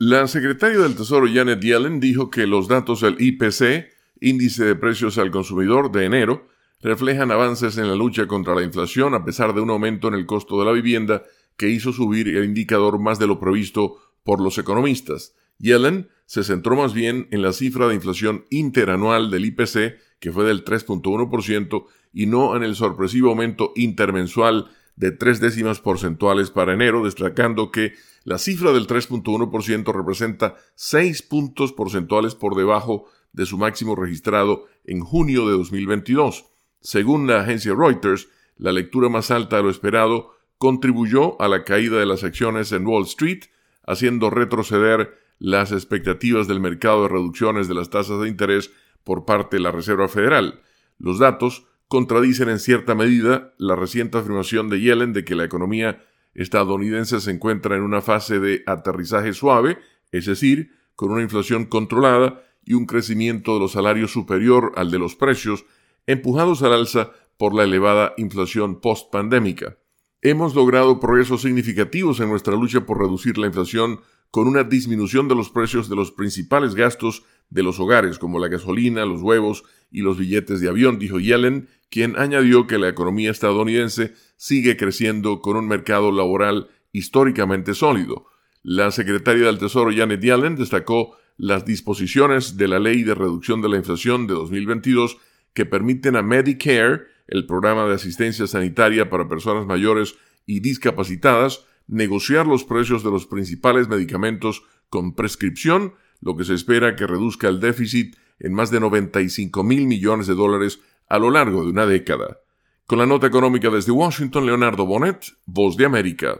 La secretaria del Tesoro Janet Yellen dijo que los datos del IPC, índice de precios al consumidor de enero, reflejan avances en la lucha contra la inflación a pesar de un aumento en el costo de la vivienda que hizo subir el indicador más de lo previsto por los economistas. Yellen se centró más bien en la cifra de inflación interanual del IPC, que fue del 3.1%, y no en el sorpresivo aumento intermensual de tres décimas porcentuales para enero, destacando que la cifra del 3.1% representa seis puntos porcentuales por debajo de su máximo registrado en junio de 2022. Según la agencia Reuters, la lectura más alta de lo esperado contribuyó a la caída de las acciones en Wall Street, haciendo retroceder las expectativas del mercado de reducciones de las tasas de interés por parte de la Reserva Federal. Los datos contradicen en cierta medida la reciente afirmación de Yellen de que la economía estadounidense se encuentra en una fase de aterrizaje suave, es decir, con una inflación controlada y un crecimiento de los salarios superior al de los precios, empujados al alza por la elevada inflación post-pandémica. Hemos logrado progresos significativos en nuestra lucha por reducir la inflación con una disminución de los precios de los principales gastos de los hogares, como la gasolina, los huevos y los billetes de avión, dijo Yellen, quien añadió que la economía estadounidense sigue creciendo con un mercado laboral históricamente sólido. La secretaria del Tesoro Janet Yellen destacó las disposiciones de la Ley de Reducción de la Inflación de 2022 que permiten a Medicare el programa de asistencia sanitaria para personas mayores y discapacitadas, negociar los precios de los principales medicamentos con prescripción, lo que se espera que reduzca el déficit en más de 95 mil millones de dólares a lo largo de una década. Con la nota económica desde Washington, Leonardo Bonet, Voz de América.